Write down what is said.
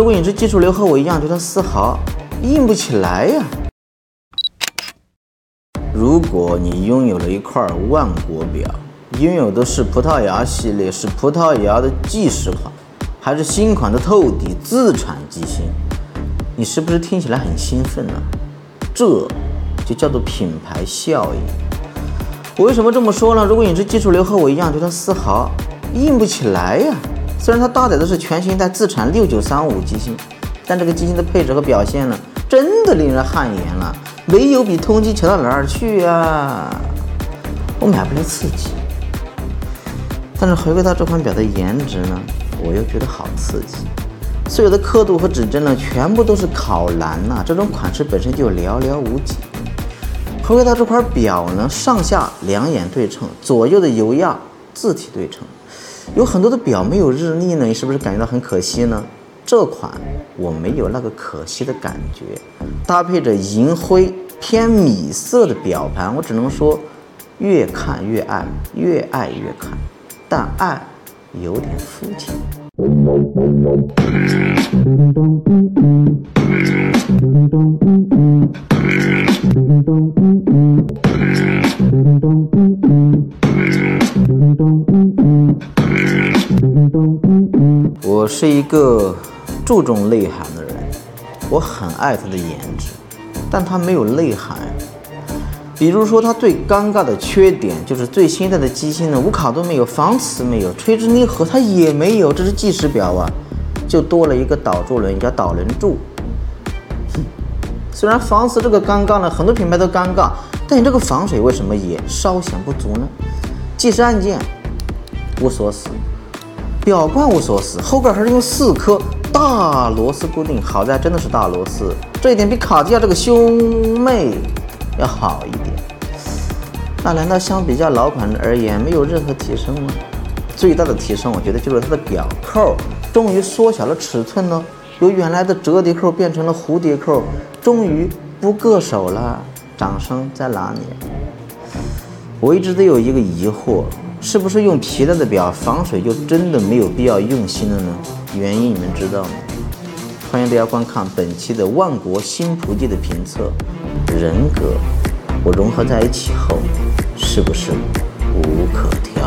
如果你这技术流和我一样，觉得丝毫硬不起来呀。如果你拥有了一块万国表，拥有的是葡萄牙系列，是葡萄牙的计时款，还是新款的透底自产机芯，你是不是听起来很兴奋呢？这就叫做品牌效应。我为什么这么说呢？如果你这技术流和我一样，觉得丝毫硬不起来呀。虽然它搭载的是全新一代自产六九三五机芯，但这个机芯的配置和表现呢，真的令人汗颜了。没有比通机强到哪儿去啊！我买不来刺激，但是回归到这款表的颜值呢，我又觉得好刺激。所有的刻度和指针呢，全部都是烤蓝呐，这种款式本身就寥寥无几。回归到这块表呢，上下两眼对称，左右的油压字体对称。有很多的表没有日历呢，你是不是感觉到很可惜呢？这款我没有那个可惜的感觉，搭配着银灰偏米色的表盘，我只能说越看越爱，越爱越看，但爱有点肤浅。是一个。注重内涵的人，我很爱它的颜值，但它没有内涵。比如说，它最尴尬的缺点就是最新一代的机芯呢，无卡都没有，防磁没有，垂直离合它也没有，这是计时表啊，就多了一个导柱轮，叫导轮柱。虽然防磁这个尴尬呢，很多品牌都尴尬，但你这个防水为什么也稍显不足呢？计时按键无锁死，表冠无锁死，后盖还是用四颗。大螺丝固定，好在真的是大螺丝，这一点比卡地亚这个兄妹要好一点。那难道相比较老款而言没有任何提升吗？最大的提升，我觉得就是它的表扣终于缩小了尺寸呢，由原来的折叠扣变成了蝴蝶扣，终于不硌手了。掌声在哪里？我一直都有一个疑惑，是不是用皮带的表防水就真的没有必要用心了呢？原因你们知道吗？欢迎大家观看本期的万国新菩提的评测，人格我融合在一起后，是不是无可替代？